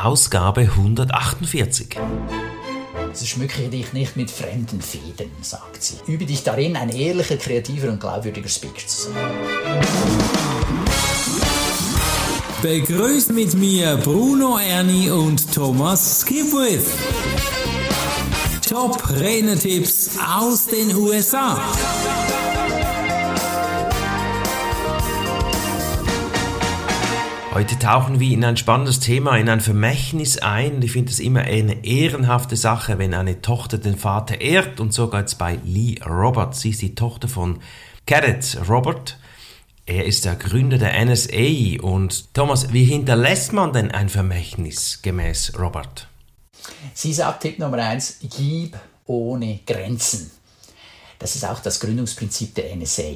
Ausgabe 148. So schmücke dich nicht mit fremden Fäden, sagt sie. Übe dich darin, ein ehrlicher, kreativer und glaubwürdiger Speaker zu sein. Begrüßt mit mir Bruno Ernie und Thomas Skipwith. Top Renetipps aus den USA. Heute tauchen wir in ein spannendes Thema, in ein Vermächtnis ein. Ich finde es immer eine ehrenhafte Sache, wenn eine Tochter den Vater ehrt. Und so geht es bei Lee Roberts. Sie ist die Tochter von Cadet Robert. Er ist der Gründer der NSA. Und Thomas, wie hinterlässt man denn ein Vermächtnis gemäß Robert? Sie sagt Tipp Nummer eins, gib ohne Grenzen. Das ist auch das Gründungsprinzip der NSA.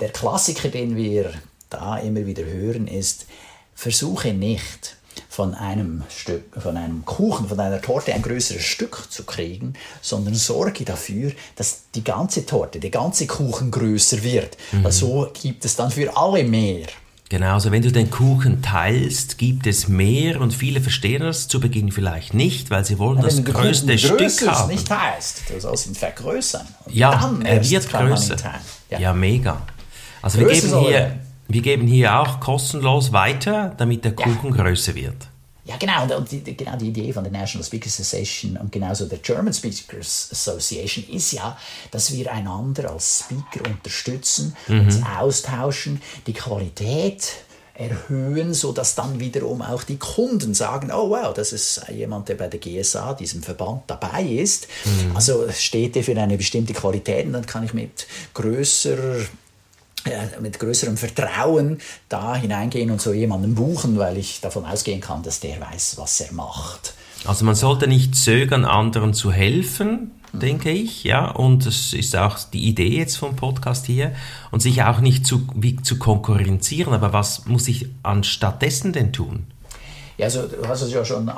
Der Klassiker, den wir da immer wieder hören, ist, versuche nicht von einem Stück, von einem Kuchen, von einer Torte ein größeres Stück zu kriegen, sondern sorge dafür, dass die ganze Torte, der ganze Kuchen größer wird. Mhm. Weil so gibt es dann für alle mehr. Genau, also wenn du den Kuchen teilst, gibt es mehr und viele verstehen das zu Beginn vielleicht nicht, weil sie wollen ja, das größte Stück haben. nicht teilst, du sollst ihn vergrößern. Ja, er wird größer. Ja. ja. mega. Also Größe wir geben hier wir geben hier auch kostenlos weiter, damit der Kuchen ja. größer wird. Ja, genau. Und die, genau die Idee von der National Speakers Association und genauso der German Speakers Association ist ja, dass wir einander als Speaker unterstützen, mhm. uns austauschen, die Qualität erhöhen, sodass dann wiederum auch die Kunden sagen, oh wow, das ist jemand, der bei der GSA, diesem Verband, dabei ist. Mhm. Also steht er für eine bestimmte Qualität und dann kann ich mit größerer mit größerem Vertrauen da hineingehen und so jemanden buchen, weil ich davon ausgehen kann, dass der weiß, was er macht. Also man sollte nicht zögern, anderen zu helfen, denke ich, ja, und das ist auch die Idee jetzt vom Podcast hier und sich auch nicht zu, wie, zu konkurrenzieren, aber was muss ich anstattdessen denn tun? Ja, also du hast es ja schon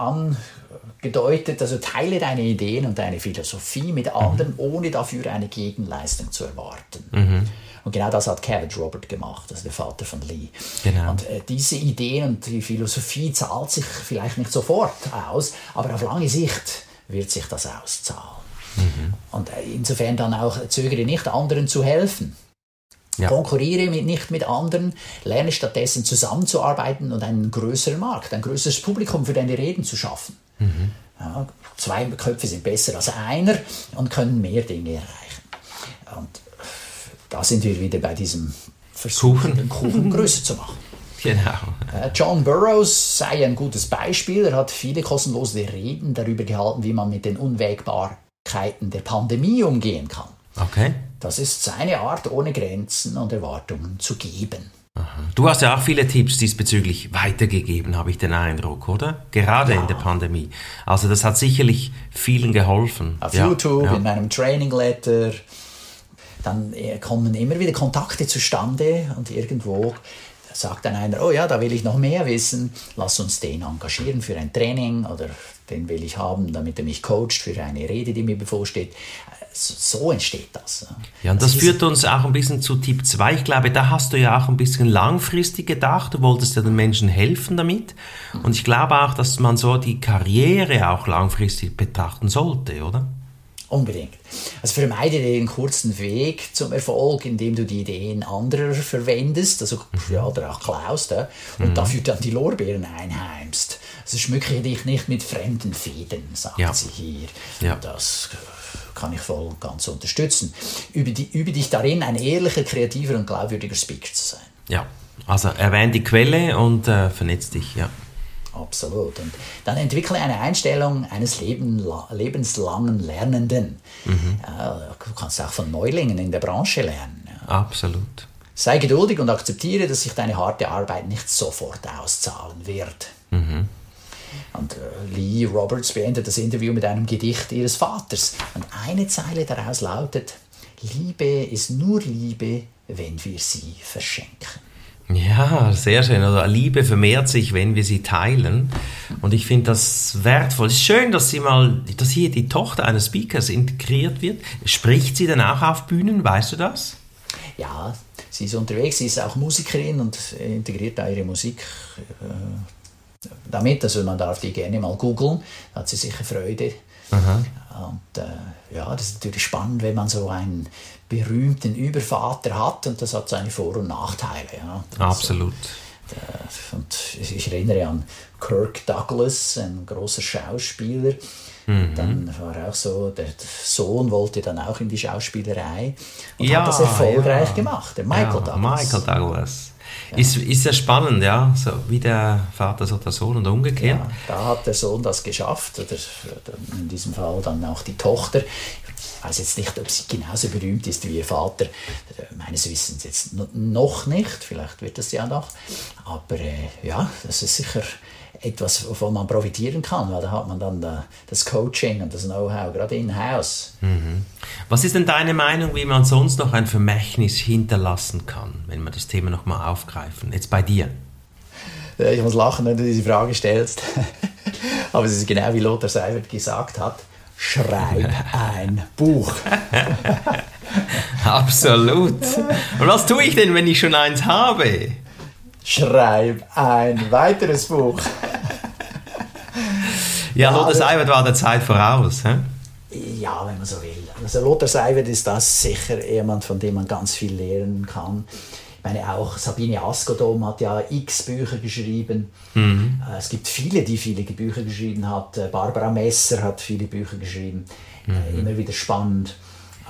angedeutet, also teile deine Ideen und deine Philosophie mit anderen, mhm. ohne dafür eine Gegenleistung zu erwarten. Mhm. Und genau das hat Cabbage Robert gemacht, also der Vater von Lee. Genau. Und äh, diese Ideen und die Philosophie zahlt sich vielleicht nicht sofort aus, aber auf lange Sicht wird sich das auszahlen. Mhm. Und äh, insofern dann auch zögere nicht, anderen zu helfen. Ja. Konkurriere mit, nicht mit anderen, lerne stattdessen zusammenzuarbeiten und einen größeren Markt, ein größeres Publikum für deine Reden zu schaffen. Mhm. Ja, zwei Köpfe sind besser als einer und können mehr Dinge erreichen. Und da sind wir wieder bei diesem Versuch, Kuchen. den Kuchen größer zu machen. Genau. John Burroughs sei ein gutes Beispiel. Er hat viele kostenlose Reden darüber gehalten, wie man mit den Unwägbarkeiten der Pandemie umgehen kann. Okay. Das ist seine Art, ohne Grenzen und Erwartungen zu geben. Aha. Du hast ja auch viele Tipps diesbezüglich weitergegeben, habe ich den Eindruck, oder? Gerade ja. in der Pandemie. Also das hat sicherlich vielen geholfen. Auf ja. YouTube, ja. in meinem Training Letter, dann äh, kommen immer wieder Kontakte zustande und irgendwo sagt dann einer, oh ja, da will ich noch mehr wissen, lass uns den engagieren für ein Training oder den will ich haben, damit er mich coacht für eine Rede, die mir bevorsteht. So entsteht das. Ja, und das, das führt uns auch ein bisschen zu Tipp 2. Ich glaube, da hast du ja auch ein bisschen langfristig gedacht. Du wolltest ja den Menschen helfen damit. Und ich glaube auch, dass man so die Karriere auch langfristig betrachten sollte, oder? Unbedingt. Also vermeide den kurzen Weg zum Erfolg, indem du die Ideen anderer verwendest, also mhm. ja, oder auch klaust, ja, und mhm. dafür dann die Lorbeeren einheimst. Also schmücke dich nicht mit fremden Fäden, sagt ja. sie hier. Ja. Das kann ich voll und ganz unterstützen. Übe, die, übe dich darin, ein ehrlicher, kreativer und glaubwürdiger Speaker zu sein. Ja, also erwähne die Quelle und äh, vernetz dich, ja. Absolut. Und dann entwickle eine Einstellung eines Leben, lebenslangen Lernenden. Mhm. du kannst auch von Neulingen in der Branche lernen. Absolut. Sei geduldig und akzeptiere, dass sich deine harte Arbeit nicht sofort auszahlen wird. Mhm. Und äh, Lee Roberts beendet das Interview mit einem Gedicht ihres Vaters. Und eine Zeile daraus lautet, Liebe ist nur Liebe, wenn wir sie verschenken. Ja, sehr schön. Also Liebe vermehrt sich, wenn wir sie teilen. Und ich finde das wertvoll. Es ist schön, dass sie mal, dass hier die Tochter eines Speakers integriert wird. Spricht sie dann auch auf Bühnen? Weißt du das? Ja, sie ist unterwegs. Sie ist auch Musikerin und integriert da ihre Musik. Äh, damit. Also man darf die gerne mal googeln, hat sie sicher Freude. Aha. Und äh, ja, das ist natürlich spannend, wenn man so einen berühmten Übervater hat und das hat seine Vor- und Nachteile. Ja. Absolut. Äh, und ich erinnere an Kirk Douglas, ein großer Schauspieler. Mhm. Dann war auch so, der Sohn wollte dann auch in die Schauspielerei und Ja, hat das erfolgreich ja. gemacht, der Michael ja, Douglas. Michael Douglas. Ist, ist ja spannend, ja. So wie der Vater, so der Sohn und umgekehrt. Ja, da hat der Sohn das geschafft, oder in diesem Fall dann auch die Tochter. Ich weiß jetzt nicht, ob sie genauso berühmt ist wie ihr Vater. Meines Wissens jetzt no- noch nicht, vielleicht wird es ja noch. Aber äh, ja, das ist sicher etwas, wovon man profitieren kann, weil da hat man dann da, das Coaching und das Know-how gerade in-house. Was ist denn deine Meinung, wie man sonst noch ein Vermächtnis hinterlassen kann, wenn wir das Thema nochmal aufgreifen? Jetzt bei dir. Äh, Ich muss lachen, wenn du diese Frage stellst. Aber es ist genau wie Lothar Seibert gesagt hat. Schreib ein Buch. Absolut. Und was tue ich denn, wenn ich schon eins habe? Schreib ein weiteres Buch. Ja, Lothar Seibert war der Zeit voraus. Hä? Ja, wenn man so will. Also Lothar Seibert ist das sicher jemand, von dem man ganz viel lernen kann. Ich meine, auch Sabine Askodom hat ja x Bücher geschrieben. Äh, Es gibt viele, die viele Bücher geschrieben hat. Äh, Barbara Messer hat viele Bücher geschrieben. Äh, Immer wieder spannend.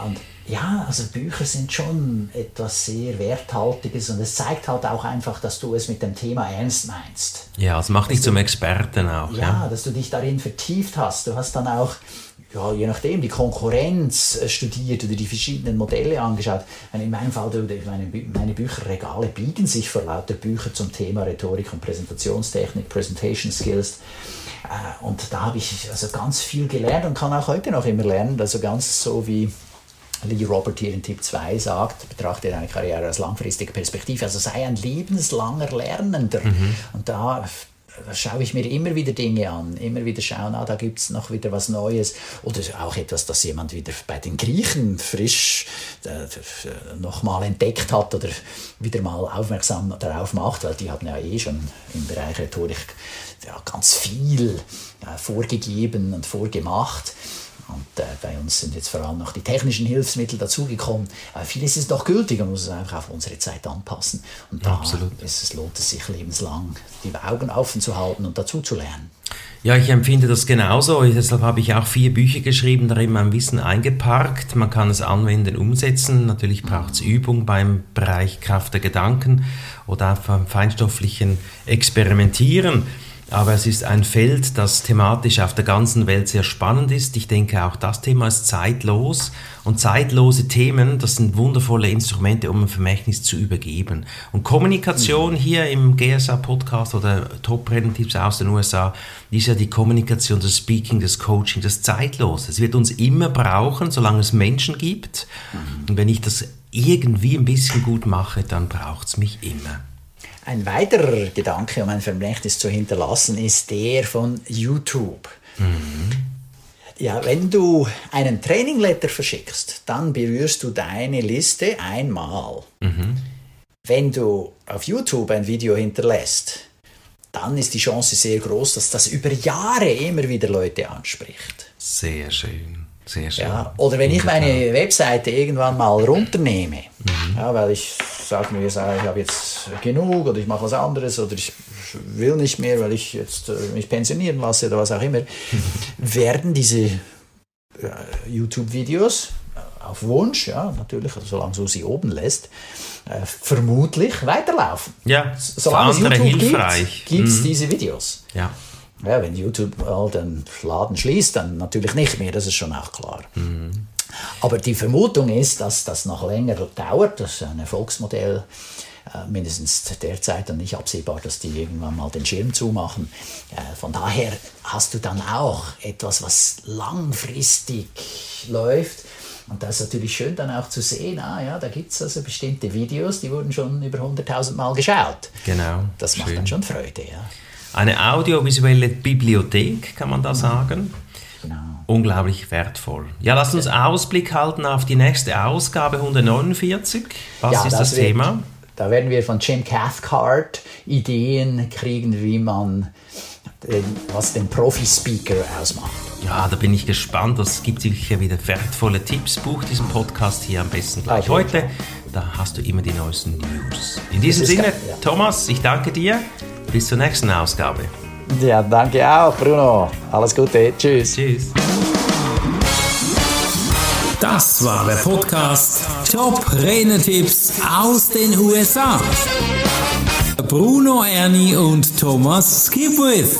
Und ja, also Bücher sind schon etwas sehr Werthaltiges und es zeigt halt auch einfach, dass du es mit dem Thema ernst meinst. Ja, es macht dich zum Experten auch. Ja, Ja. dass du dich darin vertieft hast. Du hast dann auch, ja, je nachdem, die Konkurrenz äh, studiert oder die verschiedenen Modelle angeschaut. In meinem Fall, meine, meine Bücherregale biegen sich vor lauter Bücher zum Thema Rhetorik und Präsentationstechnik, Presentation Skills. Äh, Und da habe ich also ganz viel gelernt und kann auch heute noch immer lernen. Also ganz so wie Lee Robert hier in Tipp 2 sagt, betrachte deine Karriere als langfristige Perspektive, also sei ein lebenslanger Lernender. Und da da schaue ich mir immer wieder Dinge an, immer wieder schauen, ah, da gibt es noch wieder was Neues oder auch etwas, das jemand wieder bei den Griechen frisch äh, nochmal entdeckt hat oder wieder mal aufmerksam darauf macht, weil die haben ja eh schon im Bereich Rhetorik ja, ganz viel ja, vorgegeben und vorgemacht. Und äh, bei uns sind jetzt vor allem noch die technischen Hilfsmittel dazugekommen. Aber vieles ist noch gültig und muss es einfach auf unsere Zeit anpassen. Und da Absolut. ist es, lohnt es sich lebenslang, die Augen offen zu halten und dazu zu lernen. Ja, ich empfinde das genauso. Deshalb habe ich auch vier Bücher geschrieben, darin mein Wissen eingeparkt. Man kann es anwenden, umsetzen. Natürlich braucht es Übung beim Bereich Kraft der Gedanken oder auch beim feinstofflichen Experimentieren. Aber es ist ein Feld, das thematisch auf der ganzen Welt sehr spannend ist. Ich denke, auch das Thema ist zeitlos. Und zeitlose Themen, das sind wundervolle Instrumente, um ein Vermächtnis zu übergeben. Und Kommunikation hier im GSA-Podcast oder Top-Renntipps aus den USA, ist ja die Kommunikation, das Speaking, das Coaching, das zeitlos. Es wird uns immer brauchen, solange es Menschen gibt. Und wenn ich das irgendwie ein bisschen gut mache, dann braucht es mich immer. Ein weiterer Gedanke, um ein Vermächtnis zu hinterlassen, ist der von YouTube. Ja, wenn du einen Trainingletter verschickst, dann berührst du deine Liste einmal. Wenn du auf YouTube ein Video hinterlässt, dann ist die Chance sehr groß, dass das über Jahre immer wieder Leute anspricht. Sehr schön. Sehr schön. Ja, oder wenn ich meine Webseite irgendwann mal runternehme, ja, weil ich sage mir, ich habe jetzt genug oder ich mache was anderes oder ich will nicht mehr, weil ich jetzt äh, mich pensionieren lasse oder was auch immer, werden diese äh, YouTube-Videos äh, auf Wunsch, ja, natürlich, also solange du sie oben lässt, äh, vermutlich weiterlaufen. Ja, Solange es YouTube hilfreich. gibt, gibt es Mhm. diese Videos. Ja. Ja, wenn YouTube mal den Laden schließt, dann natürlich nicht mehr, das ist schon auch klar. Aber die Vermutung ist, dass das noch länger dauert, das ist ein Erfolgsmodell, äh, mindestens derzeit und nicht absehbar, dass die irgendwann mal den Schirm zumachen. Äh, Von daher hast du dann auch etwas, was langfristig läuft. Und das ist natürlich schön dann auch zu sehen, ah ja, da gibt es also bestimmte Videos, die wurden schon über 100.000 Mal geschaut. Genau. Das macht Schön. dann schon Freude, ja. Eine audiovisuelle Bibliothek, kann man da sagen. Genau. Unglaublich wertvoll. Ja, lasst uns Ausblick halten auf die nächste Ausgabe 149. Was Ja, ist das, wird- Thema? Da werden wir von Jim Cathcart Ideen kriegen, wie man den, was den Profi-Speaker ausmacht. Ja, da bin ich gespannt. Es gibt sicher wieder wertvolle Tipps. Buch diesen Podcast hier am besten gleich heute. Da hast du immer die neuesten News. In diesem Sinne, ja. Thomas, ich danke dir. Bis zur nächsten Ausgabe. Ja, danke auch, Bruno. Alles Gute. Tschüss. Tschüss. Das war der Podcast Top Renetipps aus den USA. Bruno Ernie und Thomas Skipwith.